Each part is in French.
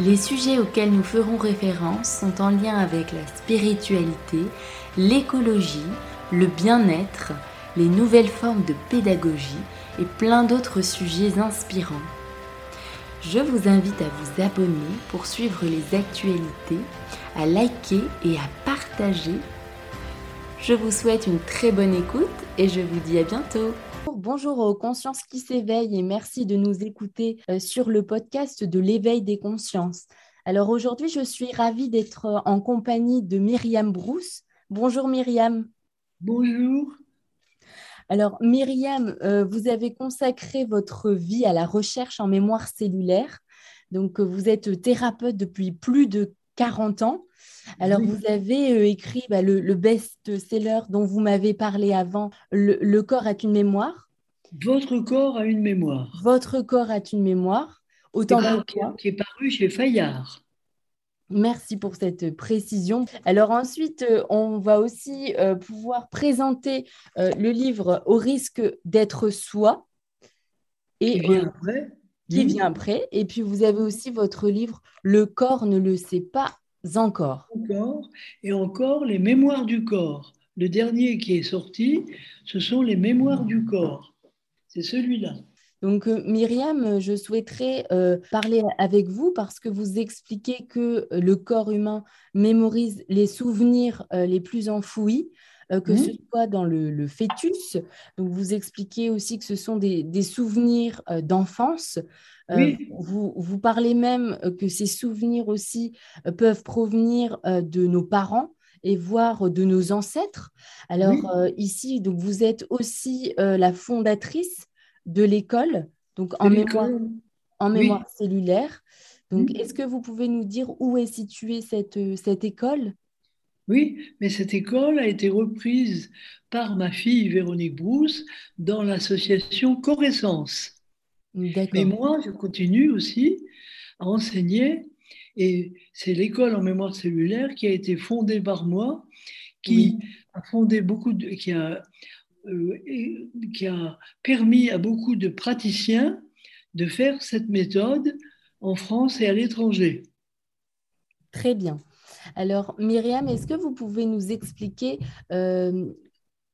Les sujets auxquels nous ferons référence sont en lien avec la spiritualité, l'écologie, le bien-être, les nouvelles formes de pédagogie et plein d'autres sujets inspirants. Je vous invite à vous abonner pour suivre les actualités, à liker et à partager. Je vous souhaite une très bonne écoute et je vous dis à bientôt. Bonjour aux consciences qui s'éveillent et merci de nous écouter euh, sur le podcast de l'éveil des consciences. Alors aujourd'hui, je suis ravie d'être euh, en compagnie de Myriam Brousse. Bonjour Myriam. Bonjour. Alors Myriam, euh, vous avez consacré votre vie à la recherche en mémoire cellulaire. Donc vous êtes thérapeute depuis plus de 40 ans. Alors, vous avez écrit bah, le, best-seller dont vous m'avez parlé avant, le, corps a une mémoire. Votre corps a une mémoire. Votre corps a une mémoire. Autant qui, qui est paru chez Fayard. Merci pour cette précision. Alors ensuite, euh, on va aussi euh, pouvoir présenter euh, le livre Au risque d'être soi. Et, après. Qui vient après. Et puis vous avez aussi votre livre Le corps ne le sait pas encore. Encore. Et encore les mémoires du corps. Le dernier qui est sorti, ce sont les mémoires du corps. C'est celui-là. Donc, euh, Myriam, je souhaiterais euh, parler avec vous parce que vous expliquez que euh, le corps humain mémorise les souvenirs les plus enfouis, que ce soit dans le, fœtus. Donc, vous expliquez aussi que ce sont des, souvenirs d'enfance. Vous, vous, parlez même que ces souvenirs aussi peuvent provenir de nos parents et voire de nos ancêtres. Alors ici, donc vous êtes aussi la fondatrice de l'école, donc en mémoire, en mémoire cellulaire. Donc, est-ce que vous pouvez nous dire où est située cette, euh, cette école? Oui, mais cette école a été reprise par ma fille Véronique Brousse dans l'association Coressence. Mais moi, je continue aussi à enseigner et c'est l'école en mémoire cellulaire qui a été fondée par moi, qui a fondé beaucoup de, qui a euh, qui a permis à beaucoup de praticiens de faire cette méthode en France et à l'étranger. Très bien. Alors, Myriam, est-ce que vous pouvez nous expliquer euh,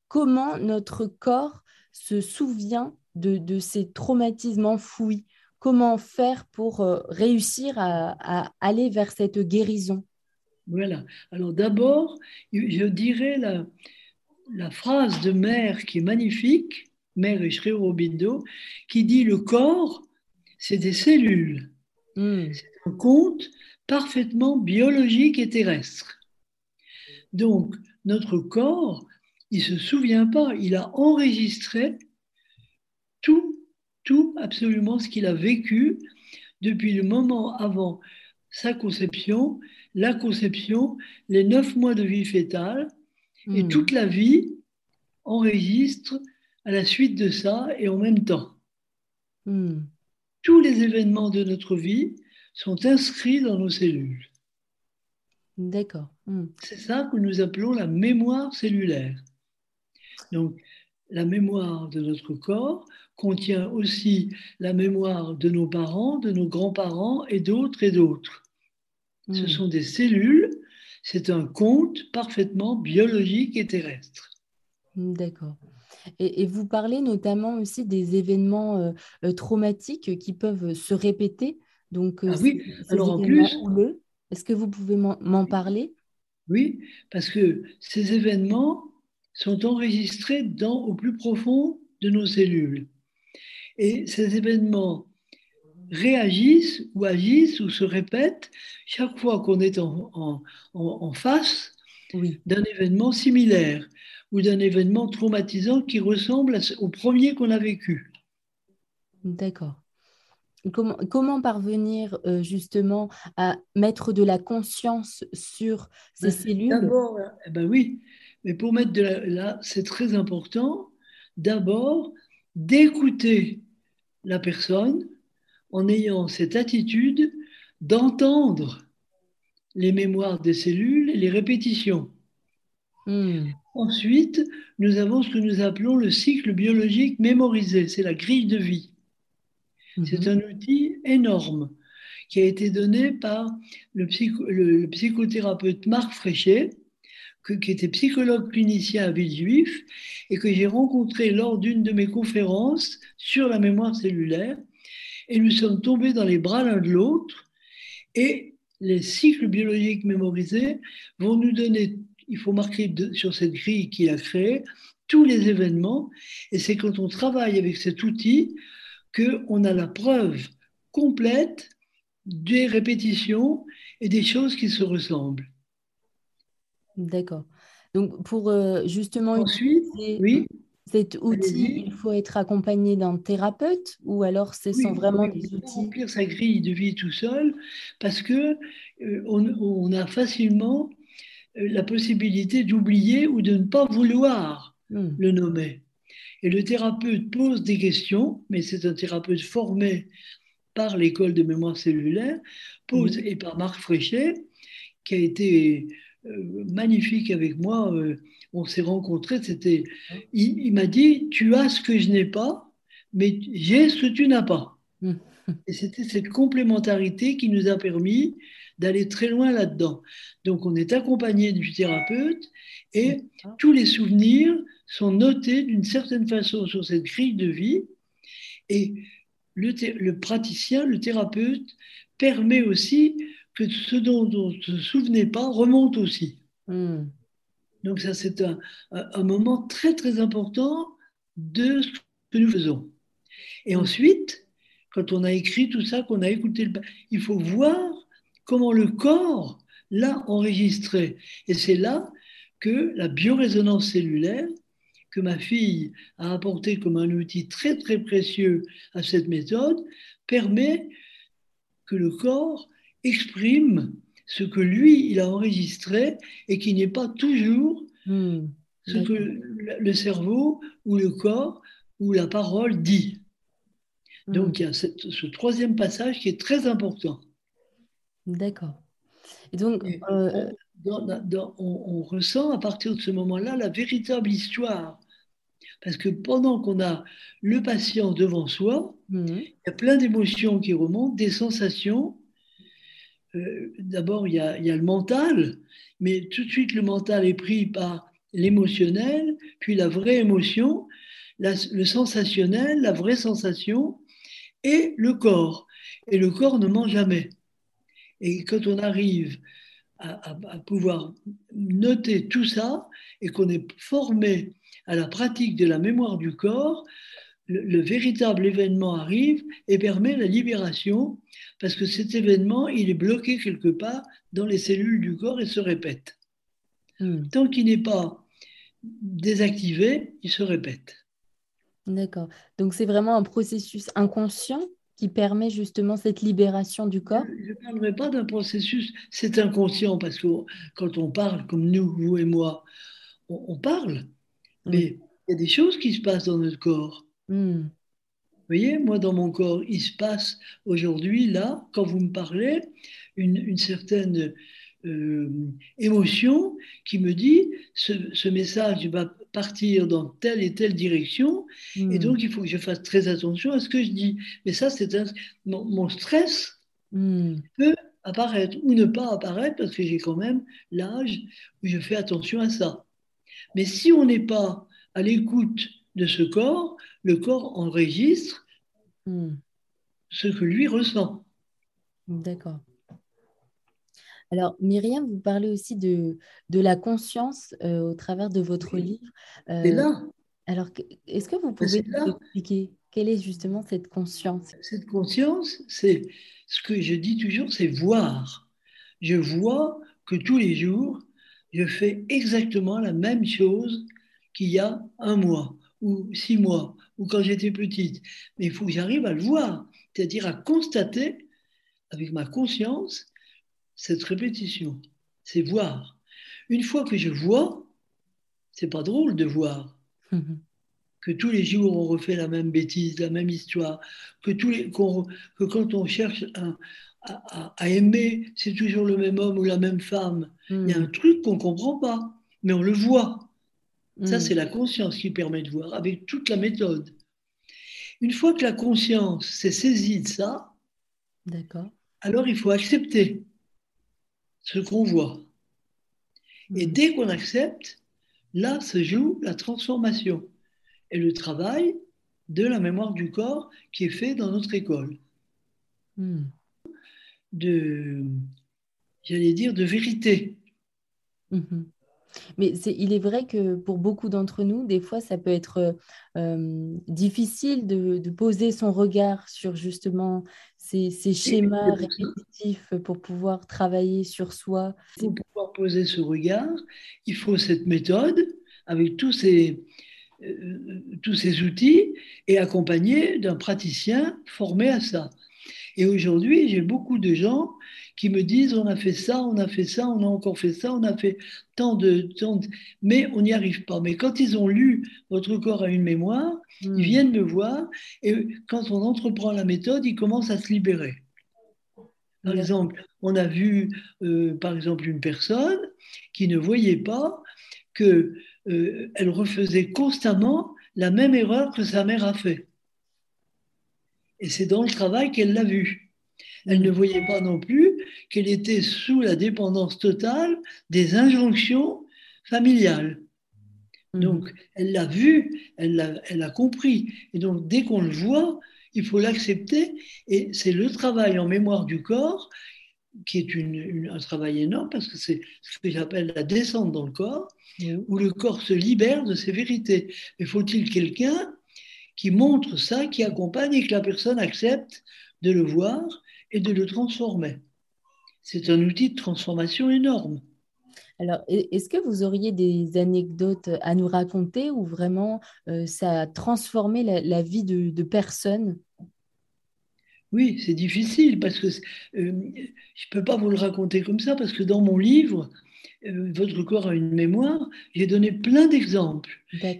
comment notre corps se souvient de, ces traumatismes enfouis? Comment faire pour euh, réussir à, aller vers cette guérison? Voilà. Alors d'abord, je dirais la, la phrase de Mère qui est magnifique, Mère Sri Aurobindo, qui dit le corps, c'est des cellules. Hmm. C'est un compte parfaitement biologique et terrestre. Donc, notre corps, il ne se souvient pas, il a enregistré tout, tout, absolument ce qu'il a vécu depuis le moment avant sa conception, la conception, les neuf mois de vie fétale, et hmm. toute la vie enregistre à la suite de ça et en même temps. Hmm. Tous les événements de notre vie sont inscrits dans nos cellules. D'accord. Hmm. C'est ça que nous appelons la mémoire cellulaire. Donc, la mémoire de notre corps contient aussi la mémoire de nos parents, de nos grands-parents et d'autres et d'autres. Ce sont des cellules c'est un conte parfaitement biologique et terrestre. D'accord. Et, vous parlez notamment aussi des événements euh, euh, traumatiques qui peuvent se répéter. Donc, ah oui, alors en plus. Est-ce que vous pouvez m'en parler? Oui, parce que ces événements sont enregistrés dans, au plus profond de nos cellules. Et ces événements réagissent ou agissent ou se répètent chaque fois qu'on est en, en, face d'un événement similaire ou d'un événement traumatisant qui ressemble au premier qu'on a vécu. D'accord. Comment, comment parvenir euh, justement à mettre de la conscience sur ces Ben, cellules? D'abord, eh ben oui, mais pour mettre de la, là, c'est très important, d'abord, d'écouter la personne en ayant cette attitude d'entendre les mémoires des cellules et les répétitions. Hmm, Ensuite, nous avons ce que nous appelons le cycle biologique mémorisé, c'est la grille de vie. C'est mhm. un outil énorme qui a été donné par le, psycho- le- le psychothérapeute Marc Fréchet, que- qui était psychologue clinicien à Villejuif et que j'ai rencontré lors d'une de mes conférences sur la mémoire cellulaire. Et nous sommes tombés dans les bras l'un de l'autre et les cycles biologiques mémorisés vont nous donner, il faut marquer de- sur cette grille qu'il a créée, tous les événements. Et c'est quand on travaille avec cet outil qu'on a la preuve complète des répétitions et des choses qui se ressemblent. D'accord. Donc, pour euh, justement Ensuite, utiliser oui, cet outil, il faut être accompagné d'un thérapeute ou alors ce Oui, sont vraiment des outils? remplir sa grille de vie tout seul parce que euh, on, on a facilement euh, la possibilité d'oublier ou de ne pas vouloir Hmm, le nommer. Et le thérapeute pose des questions, mais c'est un thérapeute formé par l'école de mémoire cellulaire, pose, mhm. et par Marc Fréchet, qui a été euh, magnifique avec moi. euh, on s'est rencontrés, c'était, il, il m'a dit, tu as ce que je n'ai pas, mais j'ai ce que tu n'as pas. Hmm, Et c'était cette complémentarité qui nous a permis d'aller très loin là-dedans. Donc on est accompagné du thérapeute et tous les souvenirs sont notés d'une certaine façon sur cette grille de vie. Et le, praticien, le thérapeute, permet aussi que ce dont on ne se souvenait pas remonte aussi. Hmm, Donc ça, c'est un, moment très, très important de ce que nous faisons. Et ensuite, quand on a écrit tout ça, qu'on a écouté, le... il faut voir comment le corps l'a enregistré. Et c'est là que la biorésonance cellulaire, que ma fille a apporté comme un outil très très précieux à cette méthode, permet que le corps exprime ce que lui, il a enregistré et qui n'est pas toujours Hmm, ce que le cerveau ou le corps ou la parole dit. Hmm, Donc il y a cette- ce troisième passage qui est très important. d'accord. Et donc, Et euh, on, dans- dans- on- on ressent à partir de ce moment-là la véritable histoire. Parce que pendant qu'on a le patient devant soi, hmm, il y a plein d'émotions qui remontent, des sensations. Euh, D'abord, il y a, il y a le mental, mais tout de suite, le mental est pris par l'émotionnel, puis la vraie émotion, la- le sensationnel, la vraie sensation, et le corps. Et le corps ne ment jamais. Et quand on arrive à, à- à pouvoir noter tout ça et qu'on est formé à la pratique de la mémoire du corps, le, le véritable événement arrive et permet la libération parce que cet événement, il est bloqué quelque part dans les cellules du corps et se répète. hmm, Tant qu'il n'est pas désactivé, il se répète. d'accord. Donc, c'est vraiment un processus inconscient qui permet justement cette libération du corps? Je ne parlerai pas d'un processus, c'est inconscient parce que quand on parle comme nous, vous et moi, on, on parle, mais il y a des choses qui se passent dans notre corps. hmm, Vous voyez, moi dans mon corps, il se passe aujourd'hui, là, quand vous me parlez, une, une certaine euh, émotion qui me dit ce, ce message va partir dans telle et telle direction, et hmm, donc il faut que je fasse très attention à ce que je dis. Mais ça, c'est un- mon, mon stress hmm, peut apparaître ou ne pas apparaître parce que j'ai quand même l'âge où je fais attention à ça. Mais si on n'est pas à l'écoute de ce corps, le corps enregistre hmm. ce que lui ressent. D'accord. Alors, Myriam, vous parlez aussi de, de la conscience euh, au travers de votre livre. Euh, là, alors, est-ce que vous ben, pouvez c'est nous expliquer quelle est justement cette conscience? cette conscience, c'est ce que je dis toujours, c'est voir. Je vois que tous les jours, je fais exactement la même chose qu'il y a un mois ou six mois ou quand j'étais petite. Mais il faut que j'arrive à le voir. c'est-à-dire à constater avec ma conscience cette répétition. C'est voir. Une fois que je vois, c'est pas drôle de voir. Que tous les jours on refait la même bêtise, la même histoire, que, tous les, que quand on cherche à, aimer, c'est toujours le même homme ou la même femme. Il y a un mhm. truc qu'on ne comprend pas, mais on le voit. Ça, mhm. c'est la conscience qui permet de voir, avec toute la méthode. Une fois que la conscience s'est saisie de ça, alors il faut accepter ce qu'on voit. Et hmm. dès qu'on accepte, là se joue la transformation et le travail de la mémoire du corps qui est fait dans notre école. Hmm. De, j'allais dire, de vérité. Hmm. Mais il est vrai que pour beaucoup d'entre nous, des fois, ça peut être euh, difficile de, poser son regard sur justement ces, schémas répétitifs pour pouvoir travailler sur soi. Pour pouvoir poser ce regard, il faut cette méthode avec tous ces, tous ces outils et accompagné d'un praticien formé à ça. Et aujourd'hui, j'ai beaucoup de gens qui me disent on a fait ça, on a fait ça, on a encore fait ça, on a fait tant de temps, mais on n'y arrive pas. Mais quand ils ont lu Votre corps a une mémoire, ils hmm. viennent me voir et quand on entreprend la méthode, ils commencent à se libérer. Par exemple, on a vu euh, par exemple une personne qui ne voyait pas que euh, elle refaisait constamment la même erreur que sa mère a fait. Et c'est dans le travail qu'elle l'a vu. Elle ne voyait pas non plus qu'elle était sous la dépendance totale des injonctions familiales. Mhm. Donc, elle l'a vu, elle l'a, elle a compris. Et donc, dès qu'on le voit, il faut l'accepter. Et c'est le travail en mémoire du corps qui est un travail énorme parce que c'est ce que j'appelle la descente dans le corps, où le corps se libère de ses vérités. Mais faut-il quelqu'un qui montre ça, qui accompagne et que la personne accepte de le voir et de le transformer? C'est un outil de transformation énorme. Alors, est-ce que vous auriez des anecdotes à nous raconter où vraiment euh, ça a transformé la, vie de, personnes Oui, c'est difficile parce que euh, je ne peux pas vous le raconter comme ça parce que dans mon livre, euh, Votre corps a une mémoire, j'ai donné plein d'exemples.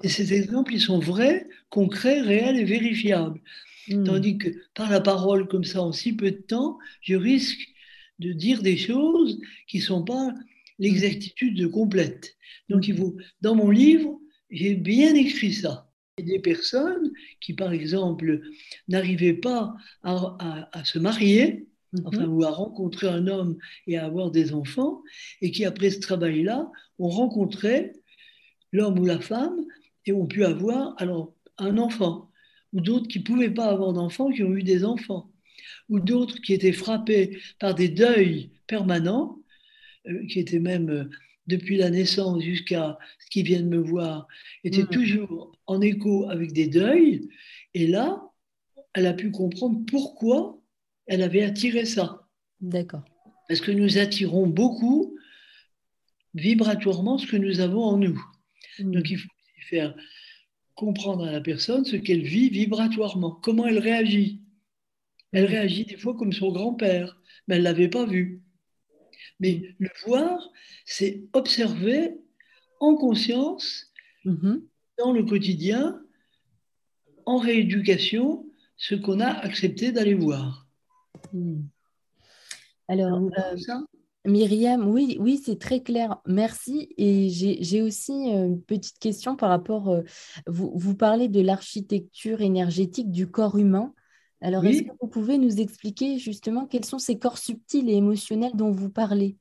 Et ces exemples, ils sont vrais, concrets, réels et vérifiables. Hmm. Tandis que par la parole, comme ça, en si peu de temps, je risque de dire des choses qui ne sont pas l'exactitude complète. Donc, il faut, dans mon livre, j'ai bien écrit ça. Des personnes qui, par exemple, n'arrivaient pas à, se marier, mhm. enfin, ou à rencontrer un homme et à avoir des enfants, et qui, après ce travail-là, ont rencontré l'homme ou la femme et ont pu avoir alors un enfant ou d'autres qui ne pouvaient pas avoir d'enfants, qui ont eu des enfants, ou d'autres qui étaient frappés par des deuils permanents, euh, qui étaient même euh, depuis la naissance jusqu'à ce qu'ils viennent me voir, étaient mmh. toujours en écho avec des deuils. Et là, elle a pu comprendre pourquoi elle avait attiré ça. D'accord. Parce que nous attirons beaucoup vibratoirement ce que nous avons en nous. Mmh. Donc il faut faire comprendre à la personne ce qu'elle vit vibratoirement, comment elle réagit. Elle réagit des fois comme son grand-père, mais elle ne l'avait pas vu. Mais le voir, c'est observer en conscience, mm-hmm. dans le quotidien, en rééducation, ce qu'on a accepté d'aller voir. Mm. Alors, Myriam, oui, oui, c'est très clair. Merci. Et j'ai aussi euh, une petite question par rapport, euh, vous, vous parlez de l'architecture énergétique du corps humain. Alors, est-ce que vous pouvez nous expliquer justement quels sont ces corps subtils et émotionnels dont vous parlez?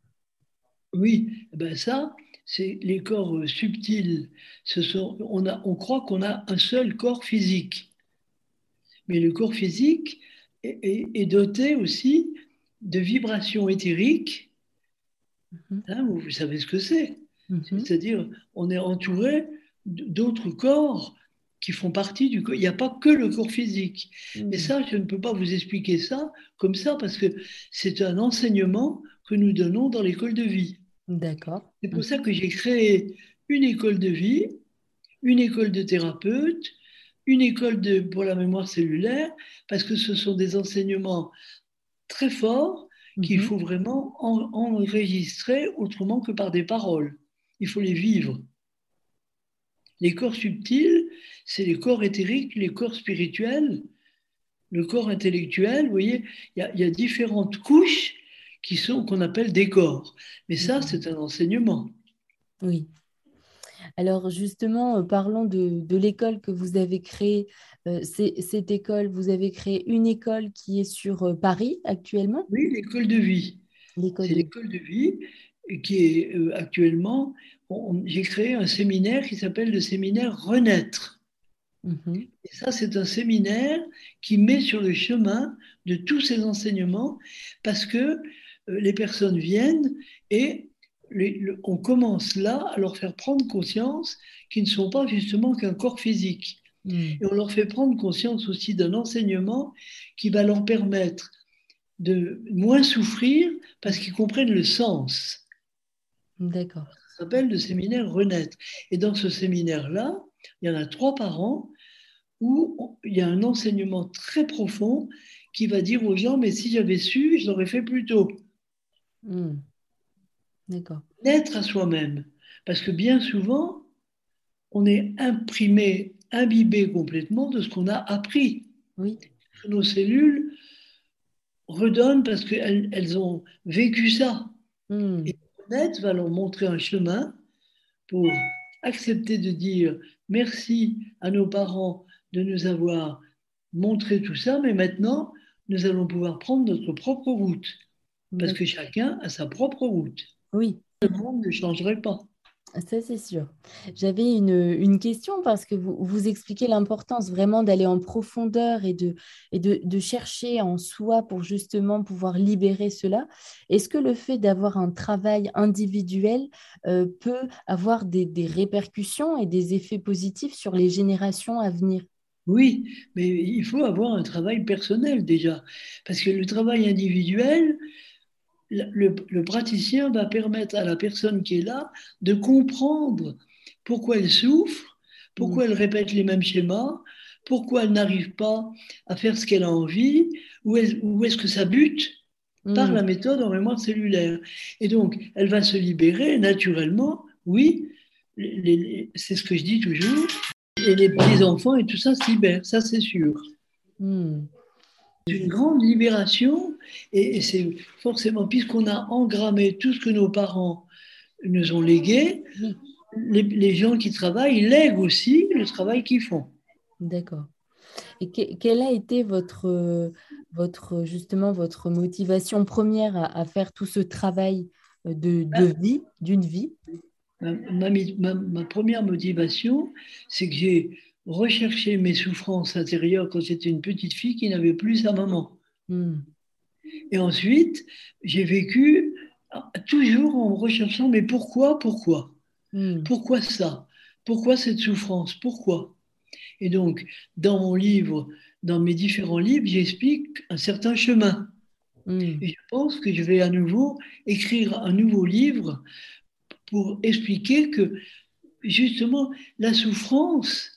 Oui, eh ben ça, c'est les corps euh, subtils. Ce sont, on, a, on croit qu'on a un seul corps physique. Mais le corps physique est, est doté aussi de vibrations éthériques Mhm. Hein, vous savez ce que c'est. Mhm. C'est-à-dire, on est entouré d'autres corps qui font partie du corps. Il n'y a pas que le corps physique. Et mhm. ça, je ne peux pas vous expliquer ça comme ça parce que c'est un enseignement que nous donnons dans l'école de vie. D'accord. C'est pour ça que j'ai créé une école de vie, une école de thérapeute, une école de, pour la mémoire cellulaire, parce que ce sont des enseignements très forts qu'il Mhm. faut vraiment en- enregistrer autrement que par des paroles. Il faut les vivre. Les corps subtils, c'est les corps éthériques, les corps spirituels, le corps intellectuel. Vous voyez, il y a, il y a différentes couches qui sont qu'on appelle des corps. Mais ça, Mhm. c'est un enseignement. Oui. Alors justement, euh, parlons de, de l'école que vous avez créée. Euh, cette école, vous avez créé une école qui est sur euh, Paris actuellement, Oui, l'école de vie. l'école C'est de... l'école de vie qui est euh, actuellement. J'ai créé un séminaire qui s'appelle le séminaire Renaître. Mhm. Et ça, c'est un séminaire qui met sur le chemin de tous ces enseignements parce que euh, les personnes viennent et les- le- on commence là à leur faire prendre conscience qu'ils ne sont pas justement qu'un corps physique. Mm. Et on leur fait prendre conscience aussi d'un enseignement qui va leur permettre de moins souffrir parce qu'ils comprennent le sens. D'accord. Ça s'appelle le séminaire Renaître. Et dans ce séminaire-là, il y en a trois par an où il y a un enseignement très profond qui va dire aux gens, mais si j'avais su, je l'aurais fait plus tôt. Mm. D'accord. Naître à soi-même. Parce que bien souvent, on est imprimé, imbibé complètement de ce qu'on a appris. Oui. Nos cellules redonnent parce qu'elles elles ont vécu ça. Mm. Et Net va leur montrer un chemin pour accepter de dire merci à nos parents de nous avoir montré tout ça, mais maintenant, nous allons pouvoir prendre notre propre route, parce que chacun a sa propre route. Oui. Le monde ne changerait pas. Ça, c'est sûr. J'avais une, une question parce que vous, vous expliquez l'importance vraiment d'aller en profondeur et, de, et de, de chercher en soi pour justement pouvoir libérer cela. Est-ce que le fait d'avoir un travail individuel euh, peut avoir des, des répercussions et des effets positifs sur les générations à venir? Oui, mais il faut avoir un travail personnel déjà, parce que le travail individuel, le, le, praticien va permettre à la personne qui est là de comprendre pourquoi elle souffre, pourquoi mmh. elle répète les mêmes schémas, pourquoi elle n'arrive pas à faire ce qu'elle a envie, où est, où est-ce que ça bute mmh. par la méthode en mémoire cellulaire. Et donc, elle va se libérer naturellement, oui, c'est ce que je dis toujours, et les petits-enfants et tout ça se libèrent, ça c'est sûr. Mmh. C'est une grande libération et, et c'est forcément, puisqu'on a engrammé tout ce que nos parents nous ont légué, les, les, gens qui travaillent lèguent aussi le travail qu'ils font. D'accord. Et que, quelle a été votre, votre, justement, votre motivation première à, à faire tout ce travail de, de vie, d'une vie? Ma, ma, ma, première motivation, c'est que j'ai recherché mes souffrances intérieures quand j'étais une petite fille qui n'avait plus sa maman. Mm. Et ensuite, j'ai vécu toujours en recherchant, mais pourquoi, pourquoi? Mm. Pourquoi ça? Pourquoi cette souffrance? Pourquoi? Et donc, dans mon livre, dans mes différents livres, j'explique un certain chemin. Mm. Et je pense que je vais à nouveau écrire un nouveau livre pour expliquer que justement la souffrance,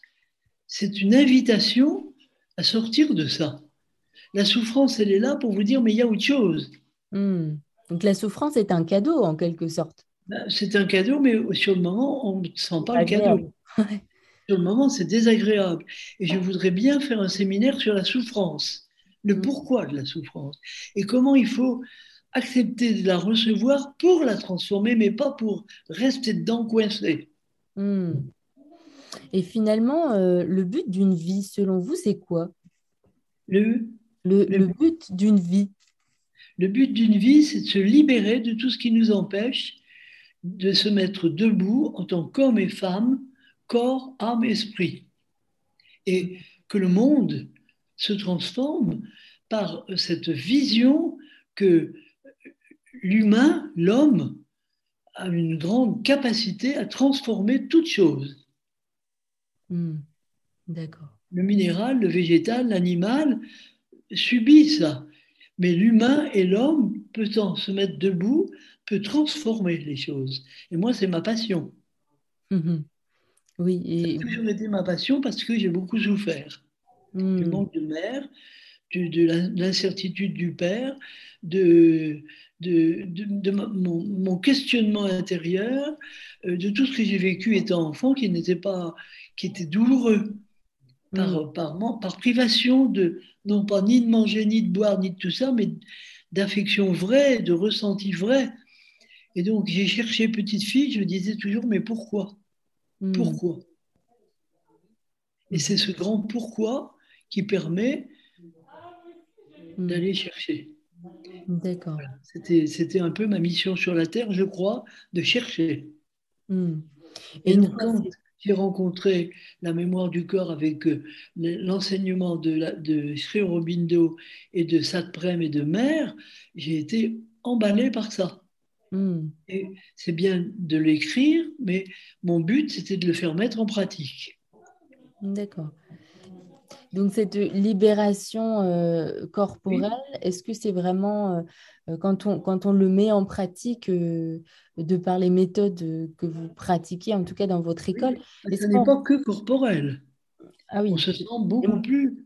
c'est une invitation à sortir de ça. La souffrance, elle est là pour vous dire, mais il y a autre chose. Mmh. Donc la souffrance est un cadeau en quelque sorte. Ben, c'est un cadeau, mais sur le moment, on ne sent pas Agréable. le cadeau. sur le moment, c'est désagréable. Et je voudrais bien faire un séminaire sur la souffrance, le Mmh. pourquoi de la souffrance, et comment il faut accepter de la recevoir pour la transformer, mais pas pour rester dedans coincé. Mmh. Et finalement, euh, le but d'une vie, selon vous, c'est quoi? Le, le, le, le but d'une vie Le but d'une vie, c'est de se libérer de tout ce qui nous empêche de se mettre debout en tant qu'homme et femme, corps, âme, esprit. Et que le monde se transforme par cette vision que l'humain, l'homme, a une grande capacité à transformer toute chose. Mmh. D'accord. Le minéral, le végétal, l'animal subit ça. Mais l'humain et l'homme, peut-on se mettre debout, peut transformer les choses. Et moi, c'est ma passion. Mmh. Oui, et... Ça a toujours été ma passion parce que j'ai beaucoup souffert du hmm. manque de mère, de, l'incertitude du père, de, de, mon, questionnement intérieur, euh, de tout ce que j'ai vécu étant enfant qui n'était pas, qui était douloureux. Par, mm. par, par, privation de, non pas ni de manger, ni de boire, ni de tout ça, mais d'affection vraie, de ressenti vrai. Et donc, j'ai cherché petite fille, je me disais toujours, mais pourquoi? Mm. Pourquoi? Et c'est ce grand pourquoi qui permet. D'aller chercher. D'accord. C'était un peu ma mission sur la Terre, je crois, de chercher. Hmm. Et, donc, quand j'ai rencontré la mémoire du corps avec euh, l'enseignement de, de Sri Aurobindo et de Satprem et de Mère, j'ai été emballé par ça. Hmm. Et c'est bien de l'écrire, mais mon but, c'était de le faire mettre en pratique. D'accord. Donc cette libération euh, corporelle, est-ce que c'est vraiment, euh, euh, quand, on, quand on le met en pratique, de par les méthodes que vous pratiquez, en tout cas dans votre école Ce n'est pas que corporel. Ah oui. On se sent beaucoup plus...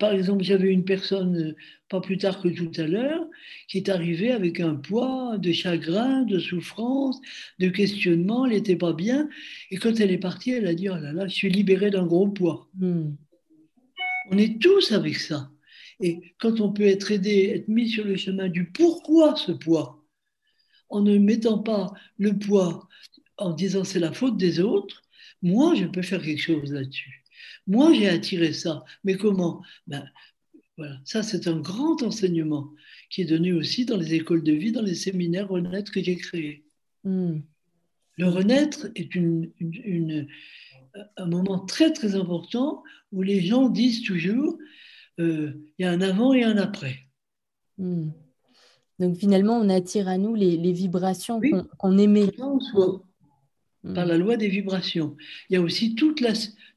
par exemple, j'avais une personne, pas plus tard que tout à l'heure, qui est arrivée avec un poids de chagrin, de souffrance, de questionnement, elle n'était pas bien. Et quand elle est partie, elle a dit, oh là là, je suis libérée d'un gros poids. Hmm. On est tous avec ça. Et quand on peut être aidé, être mis sur le chemin du pourquoi ce poids, en ne mettant pas le poids en disant c'est la faute des autres, moi je peux faire quelque chose là-dessus. Moi j'ai attiré ça. Mais comment? Ben, voilà. Ça c'est un grand enseignement qui est donné aussi dans les écoles de vie, dans les séminaires Renaître que j'ai créés. Hmm. Le renaître est une, un moment très très important où les gens disent toujours euh, il y a un avant et un après. Hmm. Donc finalement, on attire à nous les, vibrations qu'on émet. Hmm. Par la loi des vibrations. Il y a aussi toute la,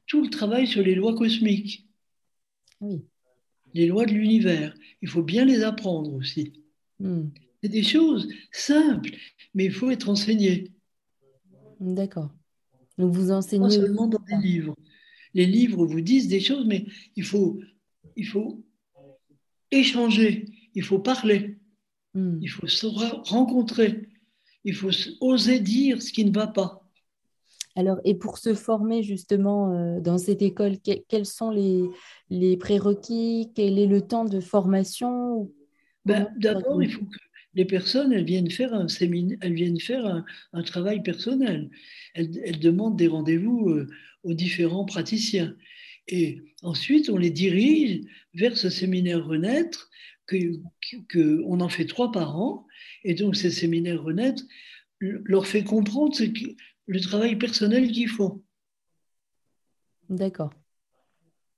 tout le travail sur les lois cosmiques. Oui. Les lois de l'univers. Il faut bien les apprendre aussi. Hmm. C'est des choses simples, mais il faut être enseigné. D'accord. Donc vous enseignez. Pas seulement dans des livres. Les livres vous disent des choses, mais il faut, il faut échanger, il faut parler, hmm. il faut se rencontrer, il faut oser dire ce qui ne va pas. Alors, et pour se former justement euh, dans cette école, quels sont les, les prérequis? Quel est le temps de formation? Ben, D'abord, il faut que les personnes, elles viennent faire un séminaire, elles viennent faire un, travail personnel. Elles, demandent des rendez-vous euh, aux différents praticiens. Et ensuite, on les dirige vers ce séminaire Renaître, que, que, on en fait trois par an. Et donc, ces séminaires Renaître leur fait comprendre ce le travail personnel qu'ils font. D'accord.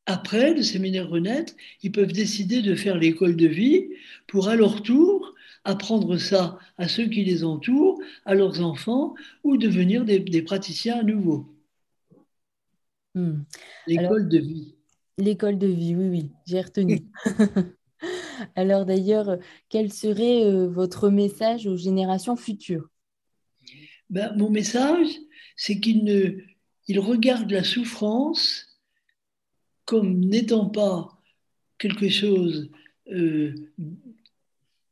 Après le séminaire Renaître, ils peuvent décider de faire l'école de vie pour à leur tour apprendre ça à ceux qui les entourent, à leurs enfants, ou devenir des, praticiens à nouveau. Hmm. L'école de vie. L'école de vie, oui, oui, j'ai retenu. Alors d'ailleurs, quel serait euh, votre message aux générations futures? Ben, Mon message, c'est qu'ils il regardent la souffrance comme n'étant pas quelque chose euh,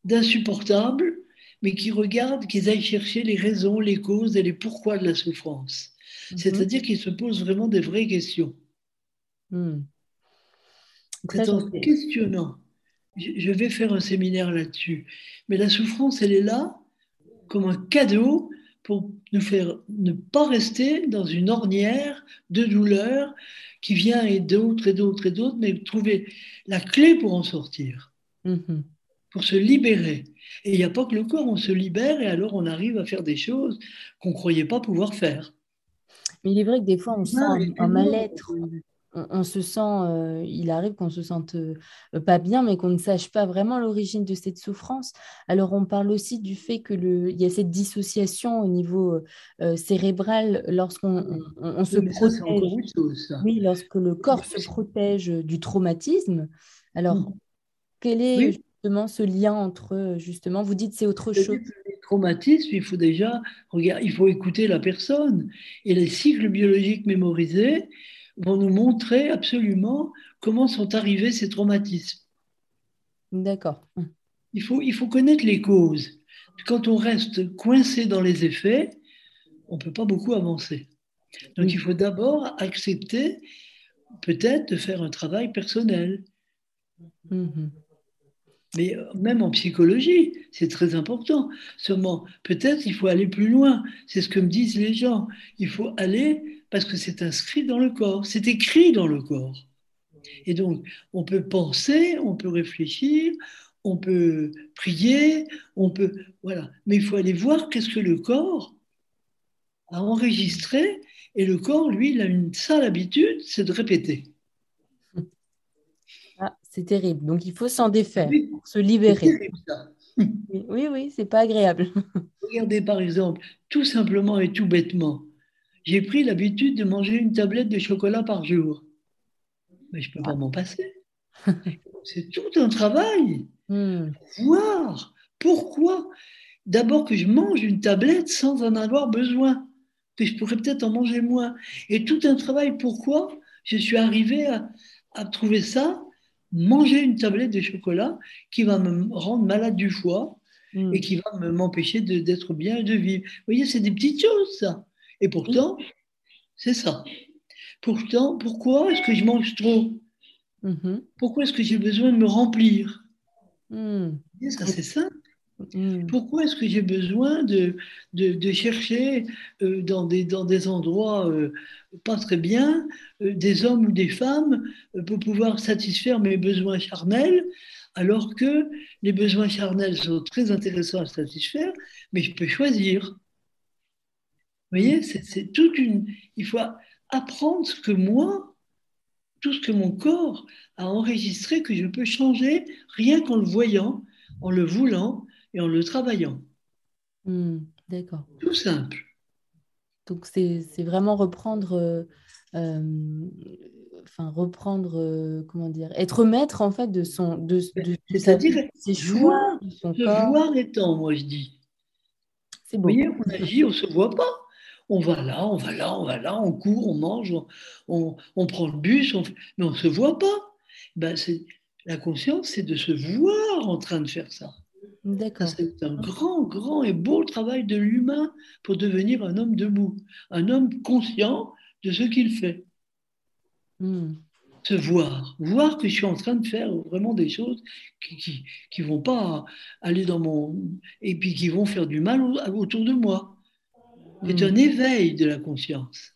d'insupportable, mais qui regardent, qu'ils aillent chercher les raisons, les causes et les pourquoi de la souffrance. Mhm. C'est-à-dire qu'ils se posent vraiment des vraies questions. Hmm. C'est en questionnant. Je vais faire un séminaire là-dessus. Mais la souffrance, elle est là comme un cadeau pour nous faire ne pas rester dans une ornière de douleur qui vient et d'autres et d'autres et d'autres, mais trouver la clé pour en sortir. Mhm pour se libérer. Et il n'y a pas que le corps, on se libère et alors on arrive à faire des choses qu'on ne croyait pas pouvoir faire. Mais il est vrai que des fois, on sent un, mal-être. On, se sent, euh, il arrive qu'on se sente euh, pas bien, mais qu'on ne sache pas vraiment l'origine de cette souffrance. Alors, on parle aussi du fait que le, il y a cette dissociation au niveau euh, cérébral lorsqu'on on, se protège. Oui, lorsque le corps se protège du traumatisme. Alors, quel est ce lien entre, justement, vous dites c'est autre chose traumatisme, il faut déjà regarder, il faut écouter la personne. Et les cycles biologiques mémorisés vont nous montrer absolument comment sont arrivés ces traumatismes. D'accord. Il faut, il faut connaître les causes. Quand on reste coincé dans les effets, on peut pas beaucoup avancer. Donc il faut d'abord accepter peut-être de faire un travail personnel. Mhm. Mais euh, même en psychologie, c'est très important. Seulement, peut-être il faut aller plus loin. C'est ce que me disent les gens. Il faut aller parce que c'est inscrit dans le corps, c'est écrit dans le corps. Et donc, on peut penser, on peut réfléchir, on peut prier, on peut. Voilà. Mais il faut aller voir qu'est-ce que le corps a enregistré. Et le corps, lui, il a une sale habitude, c'est de répéter. C'est terrible. Donc, il faut s'en défaire, se libérer. Oui, oui, c'est pas agréable. Regardez, par exemple, tout simplement et tout bêtement, j'ai pris l'habitude de manger une tablette de chocolat par jour. Mais je ne peux pas m'en passer. C'est tout un travail. Hmm. Voir pourquoi. D'abord que je mange une tablette sans en avoir besoin, que je pourrais peut-être en manger moins. Et tout un travail pourquoi je suis arrivé à, trouver ça, manger une tablette de chocolat qui va me rendre malade du foie hmm. et qui va m'empêcher d'être bien et de vivre. Vous voyez, c'est des petites choses, ça. Et pourtant, c'est ça. Pourtant, pourquoi est-ce que je mange trop? Mm-hmm. Pourquoi est-ce que j'ai besoin de me remplir? Mm. Ça, c'est simple. Mm. Pourquoi est-ce que j'ai besoin de, de, chercher euh, dans, des, dans des endroits euh, pas très bien euh, des hommes ou des femmes pour pouvoir satisfaire mes besoins charnels alors que les besoins charnels sont très intéressants à satisfaire, mais je peux choisir voyez, c'est toute une. Il faut apprendre ce que moi, tout ce que mon corps a enregistré, que je peux changer rien qu'en le voyant, en le voulant et en le travaillant. Hmm, d'accord. Tout simple. Donc c'est vraiment reprendre. Euh, euh, enfin reprendre euh, comment dire être maître en fait de son de, c'est-à-dire ses choix de son corps. voir étant moi je dis c'est bon. vous voyez on agit on se voit pas on va là, on va là, on va là, on court, on mange, on, prend le bus, mais on ne se voit pas. Ben, la conscience, c'est de se voir en train de faire ça. C'est un grand, grand et beau travail de l'humain pour devenir un homme debout, un homme conscient de ce qu'il fait. Hmm. Se voir, voir que je suis en train de faire vraiment des choses qui ne vont pas aller dans mon. et puis qui vont faire du mal autour de moi. C'est un éveil de la conscience.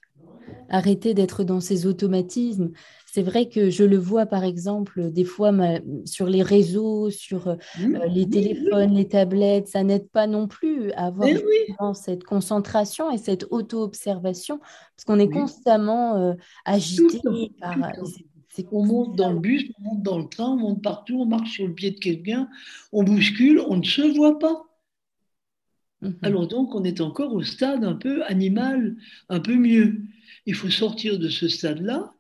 Arrêter d'être dans ces automatismes. C'est vrai que je le vois, par exemple, des fois sur les réseaux, sur euh, les téléphones, les tablettes, ça n'aide pas non plus à avoir cette concentration et cette auto-observation, parce qu'on est constamment euh, agité par... On monte dans le bus, on monte dans le train, on monte partout, on marche sur le pied de quelqu'un, on bouscule, on ne se voit pas. Mhm. Alors donc, on est encore au stade un peu animal, un peu mieux. Il faut sortir de ce stade-là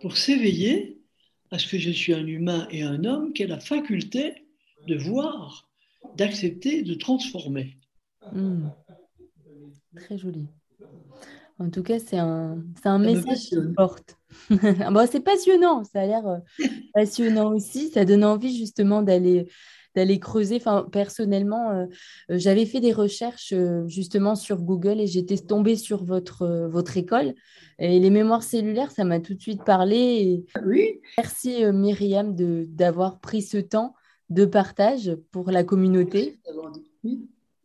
pour s'éveiller à ce que je suis un humain et un homme qui a la faculté de voir, d'accepter, de transformer. Hmm. Très joli. En tout cas, c'est un, un message qui porte. bon, c'est passionnant, ça a l'air euh, passionnant aussi. Ça donne envie justement d'aller d'aller creuser. Enfin, personnellement, euh, euh, j'avais fait des recherches euh, justement sur Google et j'étais tombée sur votre, votre école. Et les mémoires cellulaires, ça m'a tout de suite parlé. Oui. Merci Myriam d'avoir pris ce temps de partage pour la communauté.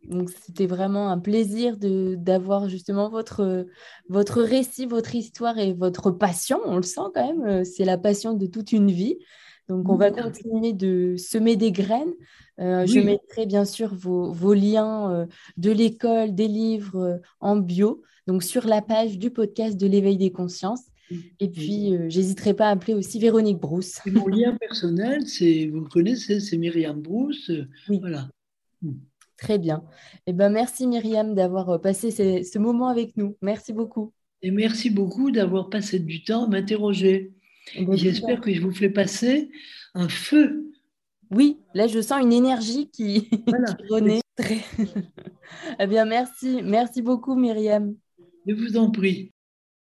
Donc c'était vraiment un plaisir d'avoir justement votre, votre récit, votre histoire et votre passion. On le sent quand même, c'est la passion de toute une vie. Donc, on va continuer de semer des graines. Euh, je mettrai bien sûr vos, liens euh, de l'école, des livres euh, en bio, donc sur la page du podcast de l'éveil des consciences. Et puis, j'hésiterai pas à appeler aussi Véronique Brousse. mon lien personnel, c'est, vous le connaissez, c'est Myriam Brousse. Voilà. Très bien. Eh ben, merci Myriam d'avoir passé ce moment avec nous. Merci beaucoup. Et merci beaucoup d'avoir passé du temps à m'interroger. J'espère que je vous fais passer un feu. Oui, là je sens une énergie qui, voilà. eh bien, merci. Merci beaucoup, Myriam. Je vous en prie.